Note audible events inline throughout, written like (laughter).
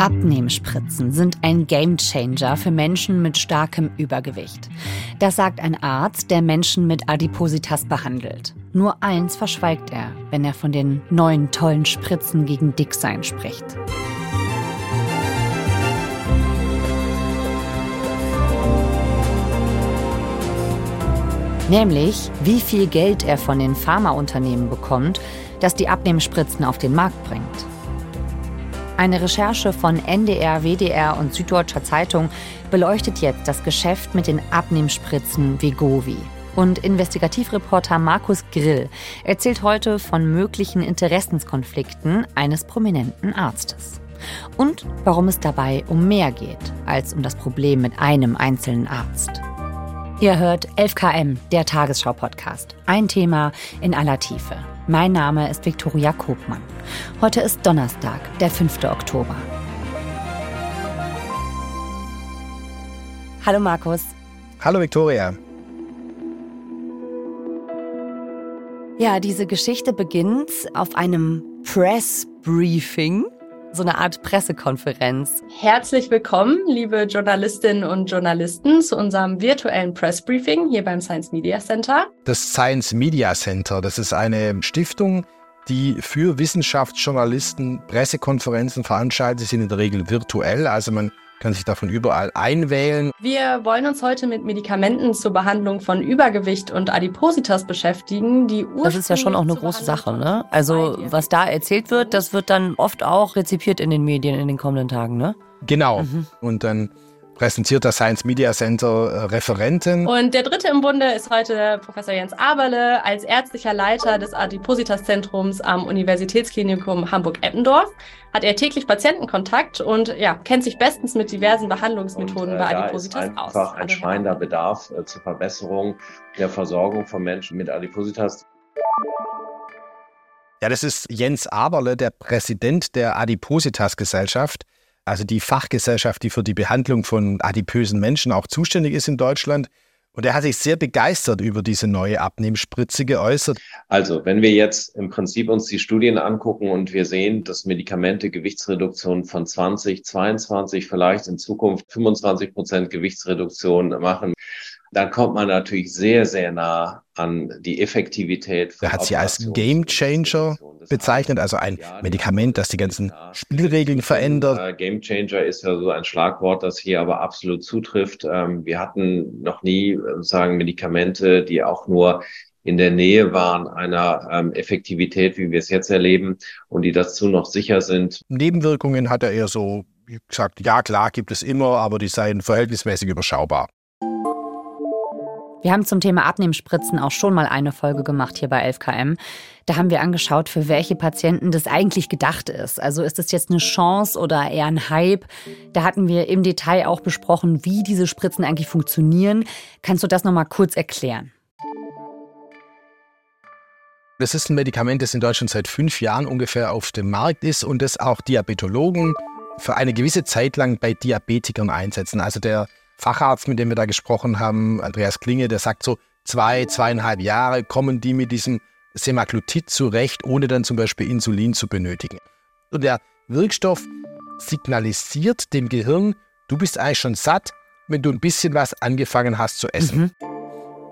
Abnehmspritzen sind ein Gamechanger für Menschen mit starkem Übergewicht. Das sagt ein Arzt, der Menschen mit Adipositas behandelt. Nur eins verschweigt er, wenn er von den neuen tollen Spritzen gegen Dicksein spricht. Nämlich, wie viel Geld er von den Pharmaunternehmen bekommt, das die Abnehmspritzen auf den Markt bringt. Eine Recherche von NDR, WDR und Süddeutscher Zeitung beleuchtet jetzt das Geschäft mit den Abnehmspritzen Vegovi. Und Investigativreporter Markus Grill erzählt heute von möglichen Interessenskonflikten eines prominenten Arztes. Und warum es dabei um mehr geht als um das Problem mit einem einzelnen Arzt. Ihr hört 11KM, der Tagesschau-Podcast. Ein Thema in aller Tiefe. Mein Name ist Viktoria Kobmann. Heute ist Donnerstag, der 5. Oktober. Hallo Markus. Hallo Viktoria. Ja, diese Geschichte beginnt auf einem Press Briefing so eine Art Pressekonferenz. Herzlich willkommen, liebe Journalistinnen und Journalisten, zu unserem virtuellen Pressbriefing hier beim Science Media Center. Das Science Media Center, das ist eine Stiftung, die für Wissenschaftsjournalisten Pressekonferenzen veranstaltet. Sie sind in der Regel virtuell, also man kann sich davon überall einwählen. Wir wollen uns heute mit Medikamenten zur Behandlung von Übergewicht und Adipositas beschäftigen, die Das ist ja schon auch eine große Sache, ne? Also, was da erzählt wird, das wird dann oft auch rezipiert in den Medien in den kommenden Tagen, ne? Genau. Mhm. Und dann präsentiert das Science Media Center äh, Referenten. Und der dritte im Bunde ist heute Professor Jens Aberle als ärztlicher Leiter des Adipositas-Zentrums am Universitätsklinikum Hamburg-Eppendorf. Hat er täglich Patientenkontakt und ja, kennt sich bestens mit diversen Behandlungsmethoden und, äh, bei Adipositas ist aus. Einfach ein schreiender Bedarf äh, zur Verbesserung der Versorgung von Menschen mit Adipositas. Ja, das ist Jens Aberle, der Präsident der Adipositas-Gesellschaft also die Fachgesellschaft, die für die Behandlung von adipösen Menschen auch zuständig ist in Deutschland. Und er hat sich sehr begeistert über diese neue Abnehmspritze geäußert. Also, wenn wir jetzt im Prinzip uns die Studien angucken und wir sehen, dass Medikamente Gewichtsreduktion von 20, 22, vielleicht in Zukunft 25 Prozent Gewichtsreduktion machen, dann kommt man natürlich sehr, sehr nah an die Effektivität. Er hat sie als Game Changer bezeichnet, also ein Medikament, das die ganzen Spielregeln verändert. Äh, Game Changer ist ja so ein Schlagwort, das hier aber absolut zutrifft. Ähm, wir hatten noch nie sagen Medikamente, die auch nur in der Nähe waren einer ähm, Effektivität, wie wir es jetzt erleben, und die dazu noch sicher sind. Nebenwirkungen hat er eher so gesagt, ja klar, gibt es immer, aber die seien verhältnismäßig überschaubar. Wir haben zum Thema Abnehmspritzen auch schon mal eine Folge gemacht hier bei 11KM. Da haben wir angeschaut, für welche Patienten das eigentlich gedacht ist. Also ist das jetzt eine Chance oder eher ein Hype? Da hatten wir im Detail auch besprochen, wie diese Spritzen eigentlich funktionieren. Kannst du das noch mal kurz erklären? Das ist ein Medikament, das in Deutschland seit fünf Jahren ungefähr auf dem Markt ist und das auch Diabetologen für eine gewisse Zeit lang bei Diabetikern einsetzen. Also der Facharzt, mit dem wir da gesprochen haben, Andreas Klinge, der sagt so, zwei, zweieinhalb Jahre kommen die mit diesem Semaglutid zurecht, ohne dann zum Beispiel Insulin zu benötigen. Und der Wirkstoff signalisiert dem Gehirn, du bist eigentlich schon satt, wenn du ein bisschen was angefangen hast zu essen. Mhm.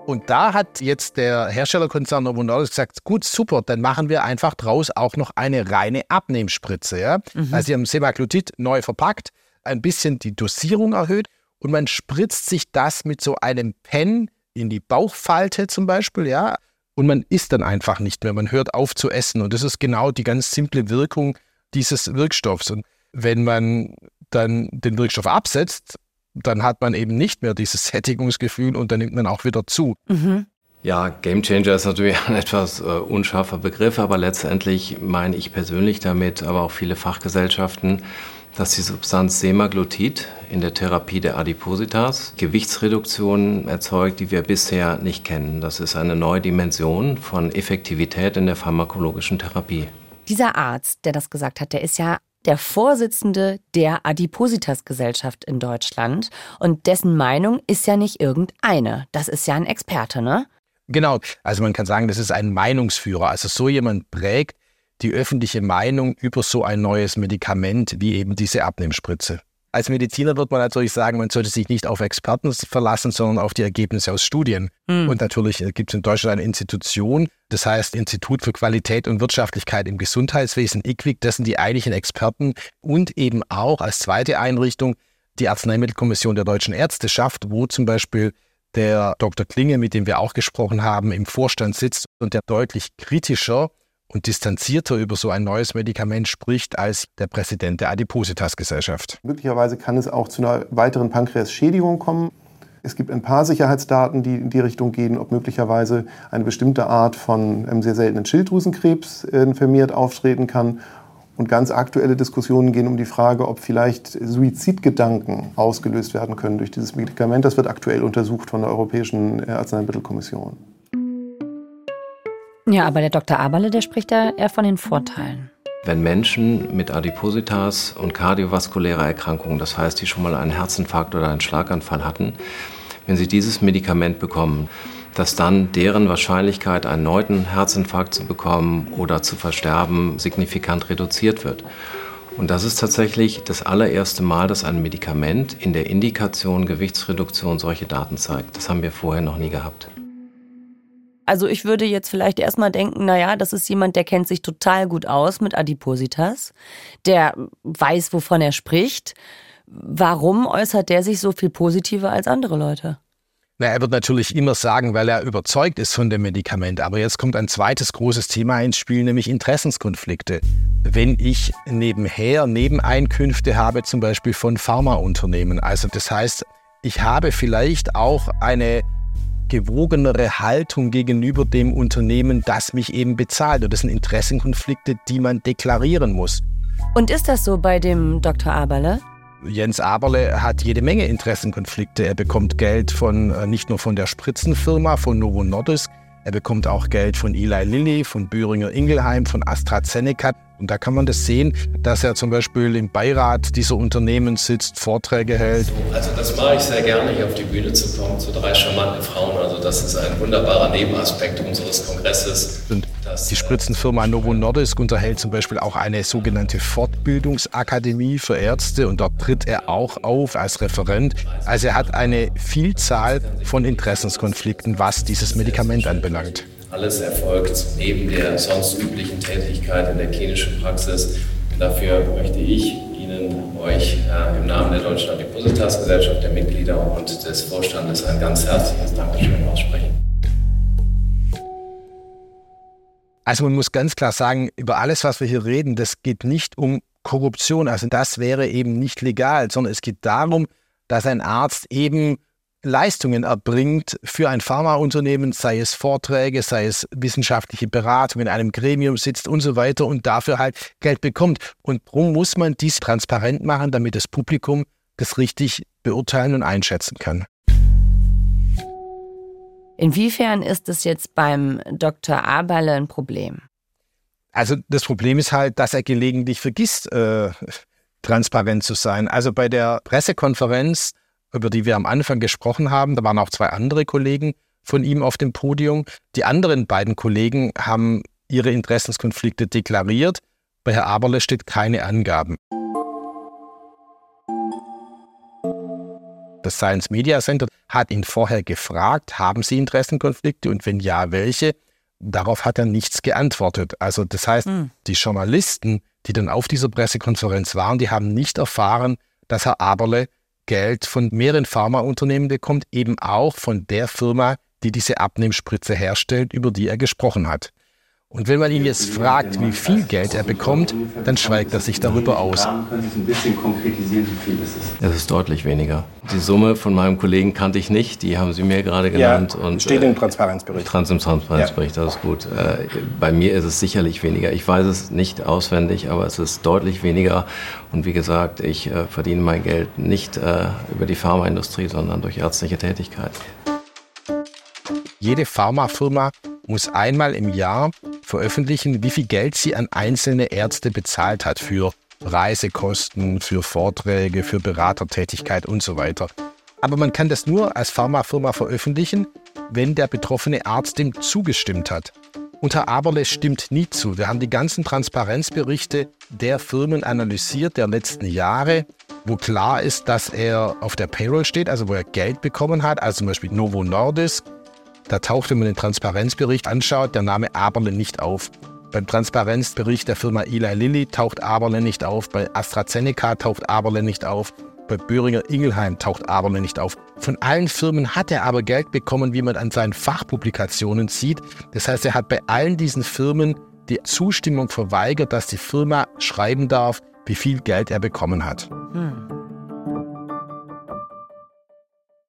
Und da hat jetzt der Herstellerkonzern Novo Nordisk gesagt, gut, super, dann machen wir einfach draus auch noch eine reine Abnehmspritze. Ja? Mhm. Also sie haben Semaglutid neu verpackt, ein bisschen die Dosierung erhöht und man spritzt sich das mit so einem Pen in die Bauchfalte zum Beispiel, ja, und man isst dann einfach nicht mehr, man hört auf zu essen und das ist genau die ganz simple Wirkung dieses Wirkstoffs und wenn man dann den Wirkstoff absetzt, dann hat man eben nicht mehr dieses Sättigungsgefühl und dann nimmt man auch wieder zu. Mhm. Ja, Gamechanger ist natürlich ein etwas äh, unscharfer Begriff, aber letztendlich meine ich persönlich damit, aber auch viele Fachgesellschaften, dass die Substanz Semaglutid in der Therapie der Adipositas Gewichtsreduktionen erzeugt, die wir bisher nicht kennen. Das ist eine neue Dimension von Effektivität in der pharmakologischen Therapie. Dieser Arzt, der das gesagt hat, der ist ja der Vorsitzende der Adipositas-Gesellschaft in Deutschland. Und dessen Meinung ist ja nicht irgendeine. Das ist ja ein Experte, ne? Genau. Also man kann sagen, das ist ein Meinungsführer. Also so jemand prägt die öffentliche Meinung über so ein neues Medikament wie eben diese Abnehmspritze. Als Mediziner wird man natürlich sagen, man sollte sich nicht auf Experten verlassen, sondern auf die Ergebnisse aus Studien. Mhm. Und natürlich äh, gibt es in Deutschland eine Institution, das heißt Institut für Qualität und Wirtschaftlichkeit im Gesundheitswesen, IQWIC, das sind die eigentlichen Experten und eben auch als zweite Einrichtung die Arzneimittelkommission der deutschen Ärzteschaft, wo zum Beispiel der Dr. Klinge, mit dem wir auch gesprochen haben, im Vorstand sitzt und der deutlich kritischer und distanzierter über so ein neues Medikament spricht als der Präsident der Adipositas-Gesellschaft. Möglicherweise kann es auch zu einer weiteren Pankreasschädigung kommen. Es gibt ein paar Sicherheitsdaten, die in die Richtung gehen, ob möglicherweise eine bestimmte Art von einem sehr seltenen Schilddrüsenkrebs äh, vermehrt auftreten kann. Und ganz aktuelle Diskussionen gehen um die Frage, ob vielleicht Suizidgedanken ausgelöst werden können durch dieses Medikament. Das wird aktuell untersucht von der Europäischen äh, Arzneimittelkommission. Ja, aber der Dr. Aberle, der spricht da eher von den Vorteilen. Wenn Menschen mit Adipositas und kardiovaskulärer Erkrankungen, das heißt, die schon mal einen Herzinfarkt oder einen Schlaganfall hatten, wenn sie dieses Medikament bekommen, dass dann deren Wahrscheinlichkeit, einen neuen Herzinfarkt zu bekommen oder zu versterben, signifikant reduziert wird. Und das ist tatsächlich das allererste Mal, dass ein Medikament in der Indikation Gewichtsreduktion solche Daten zeigt. Das haben wir vorher noch nie gehabt. Also ich würde jetzt vielleicht erstmal denken, naja, das ist jemand, der kennt sich total gut aus mit Adipositas, der weiß, wovon er spricht. Warum äußert der sich so viel positiver als andere Leute? Na, er wird natürlich immer sagen, weil er überzeugt ist von dem Medikament. Aber jetzt kommt ein zweites großes Thema ins Spiel, nämlich Interessenskonflikte. Wenn ich nebenher Nebeneinkünfte habe, zum Beispiel von Pharmaunternehmen, also das heißt, ich habe vielleicht auch eine gewogenere Haltung gegenüber dem Unternehmen, das mich eben bezahlt. Und das sind Interessenkonflikte, die man deklarieren muss. Und ist das so bei dem Dr. Aberle? Jens Aberle hat jede Menge Interessenkonflikte. Er bekommt Geld von äh, nicht nur von der Spritzenfirma, von Novo Nordisk, er bekommt auch Geld von Eli Lilly, von Böhringer Ingelheim, von AstraZeneca. Und da kann man das sehen, dass er zum Beispiel im Beirat dieser Unternehmen sitzt, Vorträge hält. Also das mache ich sehr gerne, hier auf die Bühne zu kommen, zu drei charmanten Frauen. Also das ist ein wunderbarer Nebenaspekt unseres Kongresses. Und die Spritzenfirma Novo Nordisk unterhält zum Beispiel auch eine sogenannte Fortbildungsakademie für Ärzte und dort tritt er auch auf als Referent. Also er hat eine Vielzahl von Interessenskonflikten, was dieses Medikament anbelangt. Alles erfolgt neben der sonst üblichen Tätigkeit in der klinischen Praxis. Dafür möchte ich Ihnen, euch äh, im Namen der Deutschen Adipositas-Gesellschaft, der Mitglieder und des Vorstandes ein ganz herzliches Dankeschön aussprechen. Also man muss ganz klar sagen, über alles, was wir hier reden, das geht nicht um Korruption. Also das wäre eben nicht legal, sondern es geht darum, dass ein Arzt eben Leistungen erbringt für ein Pharmaunternehmen, sei es Vorträge, sei es wissenschaftliche Beratung, in einem Gremium sitzt und so weiter und dafür halt Geld bekommt. Und darum muss man dies transparent machen, damit das Publikum das richtig beurteilen und einschätzen kann. Inwiefern ist es jetzt beim Dr. Aberle ein Problem? Also das Problem ist halt, dass er gelegentlich vergisst, äh, transparent zu sein. Also bei der Pressekonferenz über die wir am Anfang gesprochen haben. Da waren auch zwei andere Kollegen von ihm auf dem Podium. Die anderen beiden Kollegen haben ihre Interessenskonflikte deklariert. Bei Herr Aberle steht keine Angaben. Das Science Media Center hat ihn vorher gefragt, haben Sie Interessenkonflikte und wenn ja, welche? Darauf hat er nichts geantwortet. Also das heißt, hm. die Journalisten, die dann auf dieser Pressekonferenz waren, die haben nicht erfahren, dass Herr Aberle Geld von mehreren Pharmaunternehmen bekommt, eben auch von der Firma, die diese Abnehmspritze herstellt, über die er gesprochen hat. Und wenn man ihn jetzt fragt, wie viel Geld er bekommt, dann schweigt er sich darüber aus. Können Sie ein bisschen konkretisieren, wie viel ist es? Ist deutlich weniger. Die Summe von meinem Kollegen kannte ich nicht, die haben Sie mir gerade genannt. Ja, und, steht im äh, Transparenzbericht. Trans im Transparenzbericht, ja. das ist gut. Äh, bei mir ist es sicherlich weniger. Ich weiß es nicht auswendig, aber es ist deutlich weniger. Und wie gesagt, ich äh, verdiene mein Geld nicht über die Pharmaindustrie, sondern durch ärztliche Tätigkeit. Jede Pharmafirma muss einmal im Jahr veröffentlichen, wie viel Geld sie an einzelne Ärzte bezahlt hat für Reisekosten, für Vorträge, für Beratertätigkeit und so weiter. Aber man kann das nur als Pharmafirma veröffentlichen, wenn der betroffene Arzt dem zugestimmt hat. unter Aberle stimmt nie zu. Wir haben die ganzen Transparenzberichte der Firmen analysiert der letzten Jahre, wo klar ist, dass er auf der Payroll steht, also wo er Geld bekommen hat, also zum Beispiel Novo Nordisk. Da taucht, wenn man den Transparenzbericht anschaut, der Name Aberle nicht auf. Beim Transparenzbericht der Firma Eli Lilly taucht Aberle nicht auf, bei AstraZeneca taucht Aberle nicht auf, bei Böhringer Ingelheim taucht Aberle nicht auf. Von allen Firmen hat er aber Geld bekommen, wie man an seinen Fachpublikationen sieht. Das heißt, er hat bei allen diesen Firmen die Zustimmung verweigert, dass die Firma schreiben darf, wie viel Geld er bekommen hat. Hm.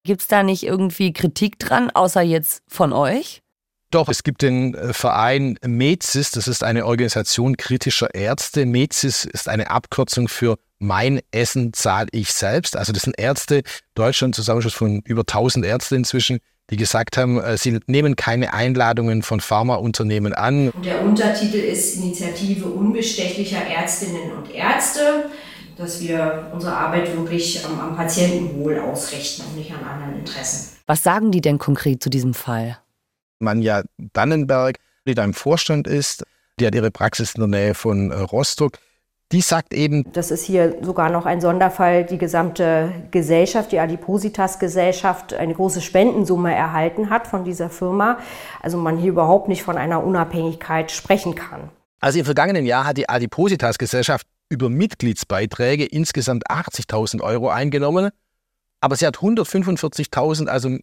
Gibt es da nicht irgendwie Kritik dran, außer jetzt von euch? Doch, es gibt den äh, Verein MEZIS, das ist eine Organisation kritischer Ärzte. MEZIS ist eine Abkürzung für Mein Essen zahle ich selbst. Also das sind Ärzte, Deutschland Zusammenschluss von über 1000 Ärzten inzwischen, die gesagt haben, äh, sie nehmen keine Einladungen von Pharmaunternehmen an. Und der Untertitel ist Initiative unbestechlicher Ärztinnen und Ärzte, dass wir unsere Arbeit wirklich am, am Patientenwohl ausrichten und nicht an anderen Interessen. Was sagen die denn konkret zu diesem Fall? Manja Dannenberg, die da im Vorstand ist, die hat ihre Praxis in der Nähe von äh, Rostock. Die sagt eben, das ist hier sogar noch ein Sonderfall, die gesamte Gesellschaft, die Adipositas-Gesellschaft, eine große Spendensumme erhalten hat von dieser Firma. Also man hier überhaupt nicht von einer Unabhängigkeit sprechen kann. Also im vergangenen Jahr hat die Adipositas-Gesellschaft über Mitgliedsbeiträge insgesamt 80.000 Euro eingenommen, aber sie hat 145.000, also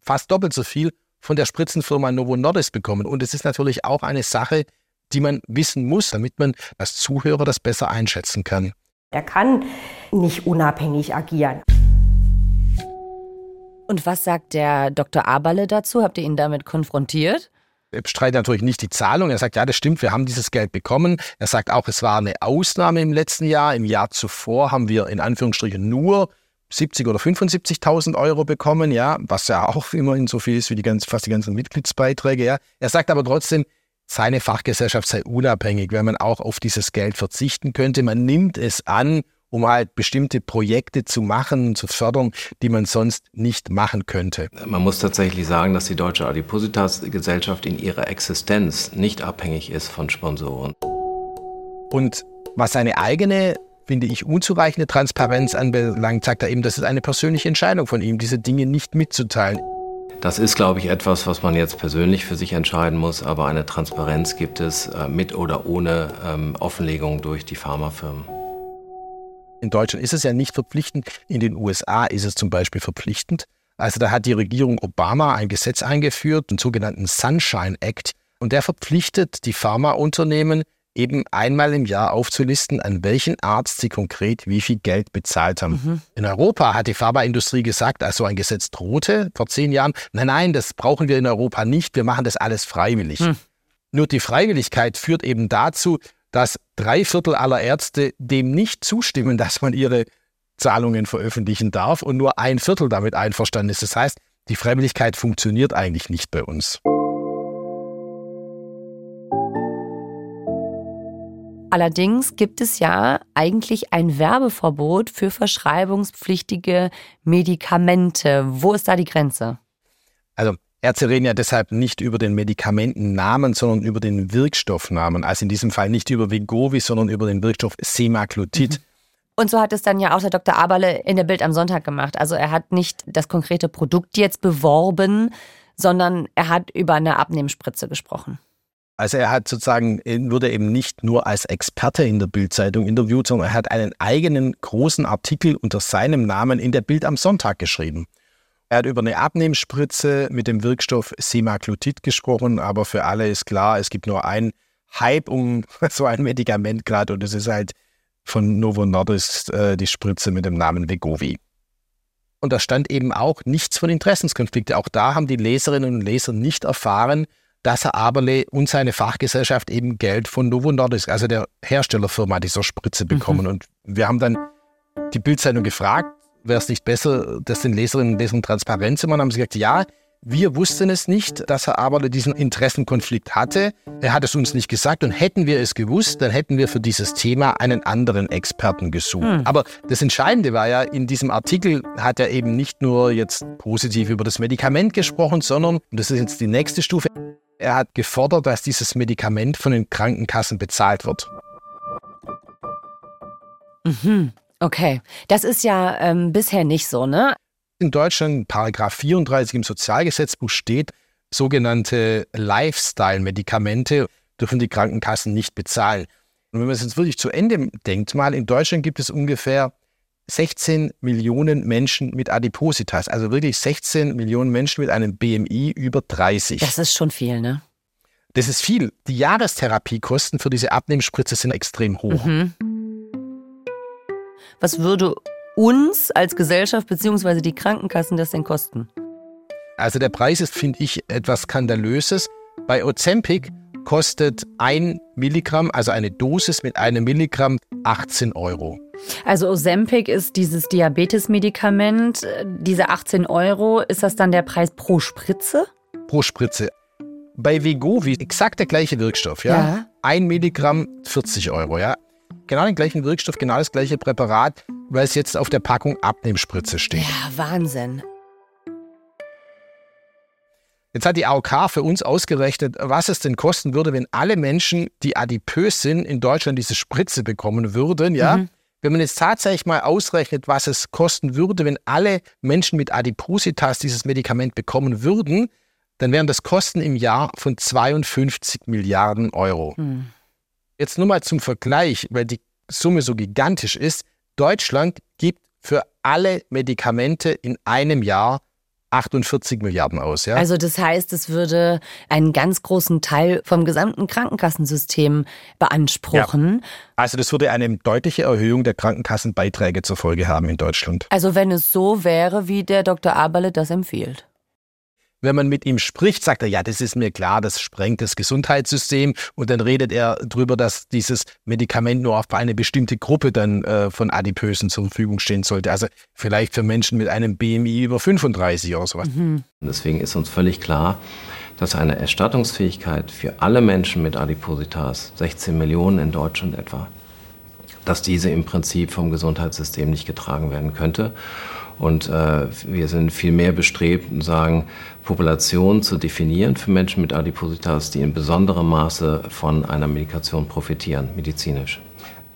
fast doppelt so viel von der Spritzenfirma Novo Nordisk bekommen. Und es ist natürlich auch eine Sache, die man wissen muss, damit man als Zuhörer das besser einschätzen kann. Er kann nicht unabhängig agieren. Und was sagt der Dr. Aberle dazu? Habt ihr ihn damit konfrontiert? Er bestreitet natürlich nicht die Zahlung. Er sagt, ja, das stimmt, wir haben dieses Geld bekommen. Er sagt auch, es war eine Ausnahme im letzten Jahr. Im Jahr zuvor haben wir in Anführungsstrichen nur 70 oder 75.000 Euro bekommen, ja, was ja auch immerhin so viel ist wie die ganz, fast die ganzen Mitgliedsbeiträge, ja. Er sagt aber trotzdem, seine Fachgesellschaft sei unabhängig, wenn man auch auf dieses Geld verzichten könnte. Man nimmt es an, um halt bestimmte Projekte zu machen, zu fördern, die man sonst nicht machen könnte. Man muss tatsächlich sagen, dass die Deutsche Adipositas-Gesellschaft in ihrer Existenz nicht abhängig ist von Sponsoren. Und was seine eigene finde ich, unzureichende Transparenz anbelangt, sagt er eben, das ist eine persönliche Entscheidung von ihm, diese Dinge nicht mitzuteilen. Das ist, glaube ich, etwas, was man jetzt persönlich für sich entscheiden muss, aber eine Transparenz gibt es äh, mit oder ohne ähm, Offenlegung durch die Pharmafirmen. In Deutschland ist es ja nicht verpflichtend, in den USA ist es zum Beispiel verpflichtend. Also da hat die Regierung Obama ein Gesetz eingeführt, den sogenannten Sunshine Act, und der verpflichtet die Pharmaunternehmen, eben einmal im Jahr aufzulisten, an welchen Arzt sie konkret wie viel Geld bezahlt haben. Mhm. In Europa hat die Pharmaindustrie gesagt, als so ein Gesetz drohte vor zehn Jahren, nein, nein, das brauchen wir in Europa nicht, wir machen das alles freiwillig. Mhm. Nur die Freiwilligkeit führt eben dazu, dass drei Viertel aller Ärzte dem nicht zustimmen, dass man ihre Zahlungen veröffentlichen darf und nur ein Viertel damit einverstanden ist. Das heißt, die Freiwilligkeit funktioniert eigentlich nicht bei uns. Allerdings gibt es ja eigentlich ein Werbeverbot für verschreibungspflichtige Medikamente. Wo ist da die Grenze? Also Ärzte reden ja deshalb nicht über den Medikamentennamen, sondern über den Wirkstoffnamen. Also in diesem Fall nicht über Vegovi, sondern über den Wirkstoff Semaglutid. Mhm. Und so hat es dann ja auch der Dr. Aberle in der Bild am Sonntag gemacht. Also er hat nicht das konkrete Produkt jetzt beworben, sondern er hat über eine Abnehmspritze gesprochen. Also er hat sozusagen, wurde eben nicht nur als Experte in der Bildzeitung interviewt, sondern er hat einen eigenen großen Artikel unter seinem Namen in der Bild am Sonntag geschrieben. Er hat über eine Abnehmspritze mit dem Wirkstoff Semaglutid gesprochen, aber für alle ist klar, es gibt nur einen Hype um (laughs) so ein Medikament gerade und es ist halt von Novo Nordisk äh, die Spritze mit dem Namen Vegovi. Und da stand eben auch nichts von Interessenskonflikte. Auch da haben die Leserinnen und Leser nicht erfahren, dass Herr Aberle und seine Fachgesellschaft eben Geld von Novo Nordisk, also der Herstellerfirma dieser Spritze, mhm. bekommen. Mhm. Und wir haben dann die Bildzeitung gefragt, wäre es nicht besser, das den Leserinnen und Lesern transparent zu machen? Haben sie gesagt, ja, wir wussten es nicht, dass Herr Aberle diesen Interessenkonflikt hatte. Er hat es uns nicht gesagt und hätten wir es gewusst, dann hätten wir für dieses Thema einen anderen Experten gesucht. Hm. Aber das Entscheidende war ja, in diesem Artikel hat er eben nicht nur jetzt positiv über das Medikament gesprochen, sondern, und das ist jetzt die nächste Stufe, Er hat gefordert, dass dieses Medikament von den Krankenkassen bezahlt wird. Mhm. Okay, das ist ja ähm, bisher nicht so, ne? In Deutschland, Paragraph 34 im Sozialgesetzbuch steht, sogenannte Lifestyle-Medikamente dürfen die Krankenkassen nicht bezahlen. Und wenn man es jetzt wirklich zu Ende denkt, mal in Deutschland gibt es ungefähr 16 Millionen Menschen mit Adipositas, also wirklich 16 Millionen Menschen mit einem BMI über 30. Das ist schon viel, ne? Das ist viel. Die Jahrestherapiekosten für diese Abnehmspritze sind extrem hoch. Mhm. Was würde uns als Gesellschaft bzw. die Krankenkassen das denn kosten? Also der Preis ist, finde ich, etwas Skandalöses. Bei Ozempic kostet ein Milligramm, also eine Dosis mit einem Milligramm, 18 Euro. Also Ozempic ist dieses Diabetesmedikament. Diese 18 Euro, ist das dann der Preis pro Spritze? Pro Spritze. Bei Vegovi exakt der gleiche Wirkstoff, ja? Ja. Ein Milligramm 40 Euro, ja? Genau den gleichen Wirkstoff, genau das gleiche Präparat, weil es jetzt auf der Packung Abnehmspritze steht. Ja, Wahnsinn. Jetzt hat die AOK für uns ausgerechnet, was es denn kosten würde, wenn alle Menschen, die adipös sind, in Deutschland diese Spritze bekommen würden, ja? Mhm. Wenn man jetzt tatsächlich mal ausrechnet, was es kosten würde, wenn alle Menschen mit Adipositas dieses Medikament bekommen würden, dann wären das Kosten im Jahr von 52 Milliarden Euro. Hm. Jetzt nur mal zum Vergleich, weil die Summe so gigantisch ist. Deutschland gibt für alle Medikamente in einem Jahr 48 Milliarden aus. Ja? Also das heißt, es würde einen ganz großen Teil vom gesamten Krankenkassensystem beanspruchen. Also das würde eine deutliche Erhöhung der Krankenkassenbeiträge zur Folge haben in Deutschland. Also wenn es so wäre, wie der Dr. Aberle das empfiehlt. Wenn man mit ihm spricht, sagt er, ja, das ist mir klar, das sprengt das Gesundheitssystem. Und dann redet er darüber, dass dieses Medikament nur auf eine bestimmte Gruppe dann äh, von Adipösen zur Verfügung stehen sollte. Also vielleicht für Menschen mit einem BMI über 35 oder sowas. Und Deswegen ist uns völlig klar, dass eine Erstattungsfähigkeit für alle Menschen mit Adipositas, 16 Millionen in Deutschland etwa, dass diese im Prinzip vom Gesundheitssystem nicht getragen werden könnte. Und äh, wir sind viel mehr bestrebt und sagen, Populationen zu definieren für Menschen mit Adipositas, die in besonderem Maße von einer Medikation profitieren, medizinisch.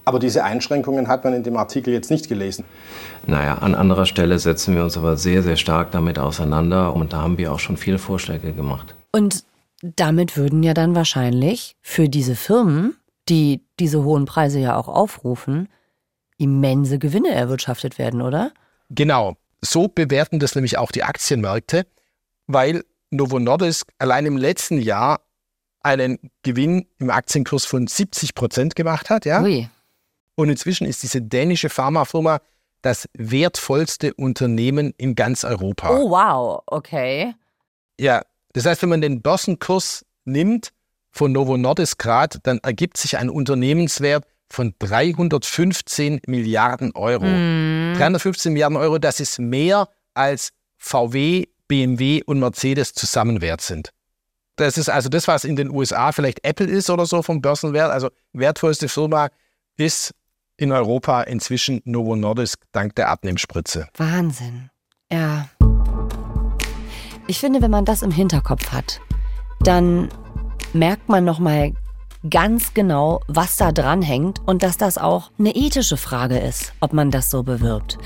Aber diese Einschränkungen hat man in dem Artikel jetzt nicht gelesen. Naja, an anderer Stelle setzen wir uns aber sehr, sehr stark damit auseinander und da haben wir auch schon viele Vorschläge gemacht. Und damit würden ja dann wahrscheinlich für diese Firmen, die diese hohen Preise ja auch aufrufen, immense Gewinne erwirtschaftet werden, oder? Genau, so bewerten das nämlich auch die Aktienmärkte, weil Novo Nordisk allein im letzten Jahr einen Gewinn im Aktienkurs von 70 Prozent gemacht hat. Ja? Ui. Und inzwischen ist diese dänische Pharmafirma das wertvollste Unternehmen in ganz Europa. Oh, wow, okay. Ja, das heißt, wenn man den Börsenkurs nimmt von Novo Nordisk grad, dann ergibt sich ein Unternehmenswert von 315 Milliarden Euro. 315 Milliarden Euro, das ist mehr als VW, BMW und Mercedes zusammen wert sind. Das ist also das, was in den USA vielleicht Apple ist oder so vom Börsenwert. Also wertvollste Firma ist in Europa inzwischen Novo Nordisk dank der Abnehmspritze. Wahnsinn. Ja. Ich finde, wenn man das im Hinterkopf hat, dann merkt man noch mal ganz genau, was da dran hängt und dass das auch eine ethische Frage ist, ob man das so bewirbt.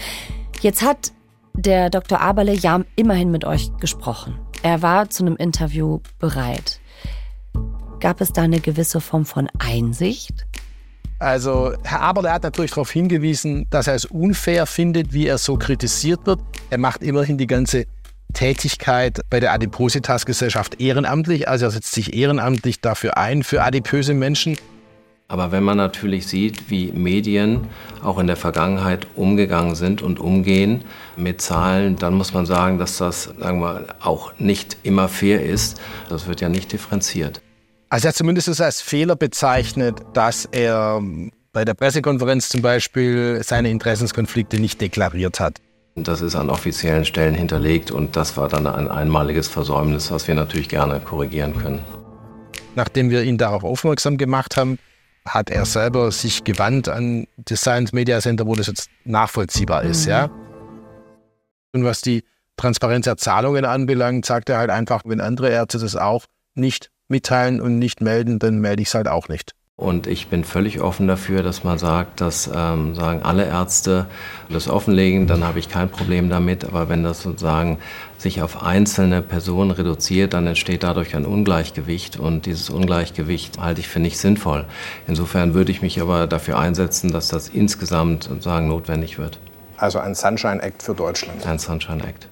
Jetzt hat der Dr. Aberle ja immerhin mit euch gesprochen. Er war zu einem Interview bereit. Gab es da eine gewisse Form von Einsicht? Also Herr Aberle hat natürlich darauf hingewiesen, dass er es unfair findet, wie er so kritisiert wird. Er macht immerhin die ganze Tätigkeit bei der Adipositas-Gesellschaft ehrenamtlich. Also er setzt sich ehrenamtlich dafür ein, für adipöse Menschen. Aber wenn man natürlich sieht, wie Medien auch in der Vergangenheit umgegangen sind und umgehen mit Zahlen, dann muss man sagen, dass das sagen wir, auch nicht immer fair ist. Das wird ja nicht differenziert. Also er hat zumindest es als Fehler bezeichnet, dass er bei der Pressekonferenz zum Beispiel seine Interessenskonflikte nicht deklariert hat. Das ist an offiziellen Stellen hinterlegt und das war dann ein einmaliges Versäumnis, was wir natürlich gerne korrigieren können. Nachdem wir ihn darauf aufmerksam gemacht haben, hat er selber sich gewandt an das Science Media Center, wo das jetzt nachvollziehbar ist, ja. Und was die Transparenz der Zahlungen anbelangt, sagt er halt einfach, wenn andere Ärzte das auch nicht mitteilen und nicht melden, dann melde ich es halt auch nicht. Und ich bin völlig offen dafür, dass man sagt, dass ähm, sagen alle Ärzte das offenlegen, dann habe ich kein Problem damit. Aber wenn das sozusagen sich auf einzelne Personen reduziert, dann entsteht dadurch ein Ungleichgewicht. Und dieses Ungleichgewicht halte ich für nicht sinnvoll. Insofern würde ich mich aber dafür einsetzen, dass das insgesamt sozusagen notwendig wird. Also ein Sunshine Act für Deutschland. Ein Sunshine Act.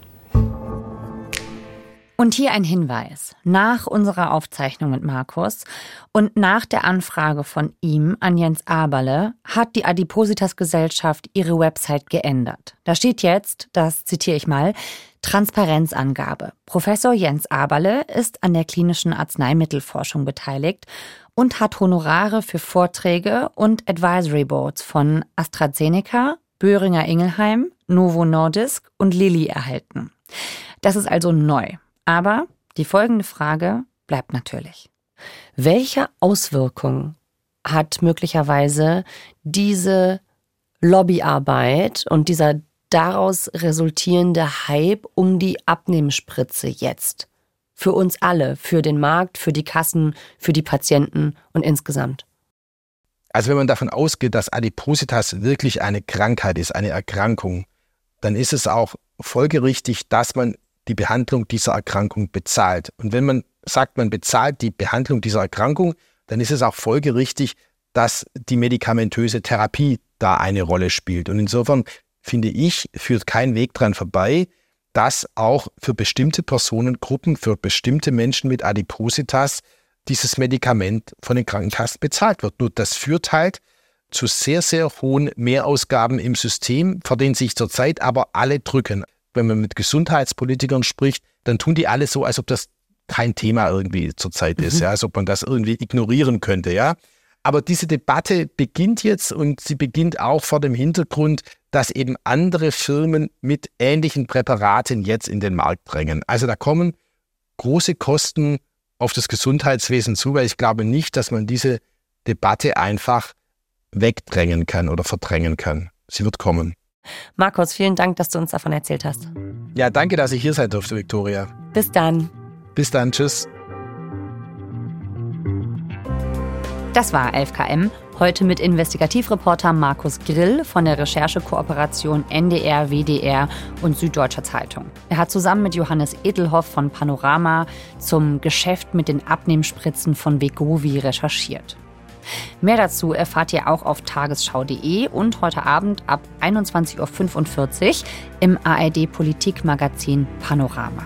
Und hier ein Hinweis. Nach unserer Aufzeichnung mit Markus und nach der Anfrage von ihm an Jens Aberle hat die Adipositas Gesellschaft ihre Website geändert. Da steht jetzt, das zitiere ich mal, Transparenzangabe. Professor Jens Aberle ist an der klinischen Arzneimittelforschung beteiligt und hat Honorare für Vorträge und Advisory Boards von AstraZeneca, Böhringer Ingelheim, Novo Nordisk und Lilly erhalten. Das ist also neu. Aber die folgende Frage bleibt natürlich. Welche Auswirkungen hat möglicherweise diese Lobbyarbeit und dieser daraus resultierende Hype um die Abnehmspritze jetzt? Für uns alle, für den Markt, für die Kassen, für die Patienten und insgesamt. Also wenn man davon ausgeht, dass Adipositas wirklich eine Krankheit ist, eine Erkrankung, dann ist es auch folgerichtig, dass man die Behandlung dieser Erkrankung bezahlt. Und wenn man sagt, man bezahlt die Behandlung dieser Erkrankung, dann ist es auch folgerichtig, dass die medikamentöse Therapie da eine Rolle spielt. Und insofern finde ich, führt kein Weg dran vorbei, dass auch für bestimmte Personengruppen, für bestimmte Menschen mit Adipositas dieses Medikament von den Krankenkassen bezahlt wird. Nur das führt halt zu sehr, sehr hohen Mehrausgaben im System, vor denen sich zurzeit aber alle drücken wenn man mit Gesundheitspolitikern spricht, dann tun die alle so, als ob das kein Thema irgendwie zurzeit ist, mhm. ja, als ob man das irgendwie ignorieren könnte, ja. Aber diese Debatte beginnt jetzt und sie beginnt auch vor dem Hintergrund, dass eben andere Firmen mit ähnlichen Präparaten jetzt in den Markt drängen. Also da kommen große Kosten auf das Gesundheitswesen zu, weil ich glaube nicht, dass man diese Debatte einfach wegdrängen kann oder verdrängen kann. Sie wird kommen. Markus, vielen Dank, dass du uns davon erzählt hast. Ja, danke, dass ich hier sein durfte, Viktoria. Bis dann. Bis dann, tschüss. Das war 11KM. Heute mit Investigativreporter Markus Grill von der Recherchekooperation NDR, WDR und Süddeutscher Zeitung. Er hat zusammen mit Johannes Edelhoff von Panorama zum Geschäft mit den Abnehmspritzen von Vegovi recherchiert. Mehr dazu erfahrt ihr auch auf tagesschau.de und heute Abend ab 21.45 Uhr im ARD Politikmagazin Panorama.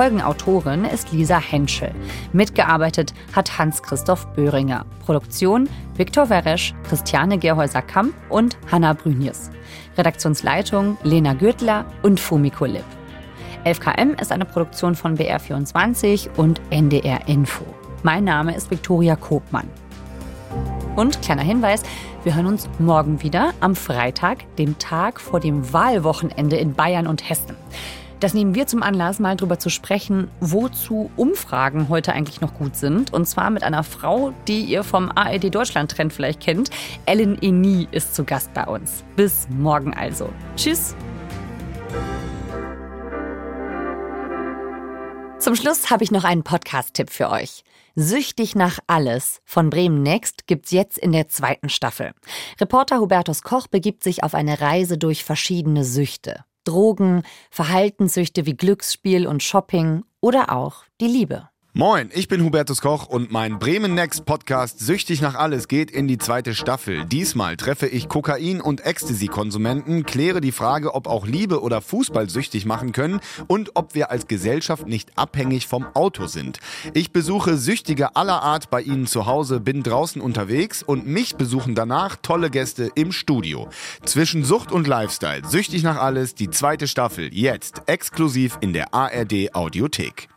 Folgenautorin ist Lisa Henschel. Mitgearbeitet hat Hans-Christoph Böhringer. Produktion Viktor Weresch, Christiane Gerhäuser-Kamp und Hanna Brünjes. Redaktionsleitung Lena Gürtler und Fumiko Lipp. 11KM ist eine Produktion von BR24 und NDR Info. Mein Name ist Viktoria Kobmann. Und kleiner Hinweis, wir hören uns morgen wieder am Freitag, dem Tag vor dem Wahlwochenende in Bayern und Hessen. Das nehmen wir zum Anlass, mal darüber zu sprechen, wozu Umfragen heute eigentlich noch gut sind. Und zwar mit einer Frau, die ihr vom ARD Deutschland-Trend vielleicht kennt. Ellen Eni ist zu Gast bei uns. Bis morgen also. Tschüss. Zum Schluss habe ich noch einen Podcast-Tipp für euch. Süchtig nach alles von Bremen Next gibt's jetzt in der zweiten Staffel. Reporter Hubertus Koch begibt sich auf eine Reise durch verschiedene Süchte. Drogen, Verhaltenssüchte wie Glücksspiel und Shopping oder auch die Liebe. Moin, ich bin Hubertus Koch und mein Bremen Next Podcast Süchtig nach alles geht in die zweite Staffel. Diesmal treffe ich Kokain- und Ecstasy-Konsumenten, kläre die Frage, ob auch Liebe oder Fußball süchtig machen können und ob wir als Gesellschaft nicht abhängig vom Auto sind. Ich besuche Süchtige aller Art bei Ihnen zu Hause, bin draußen unterwegs und mich besuchen danach tolle Gäste im Studio. Zwischen Sucht und Lifestyle, Süchtig nach alles, die zweite Staffel, jetzt exklusiv in der ARD Audiothek.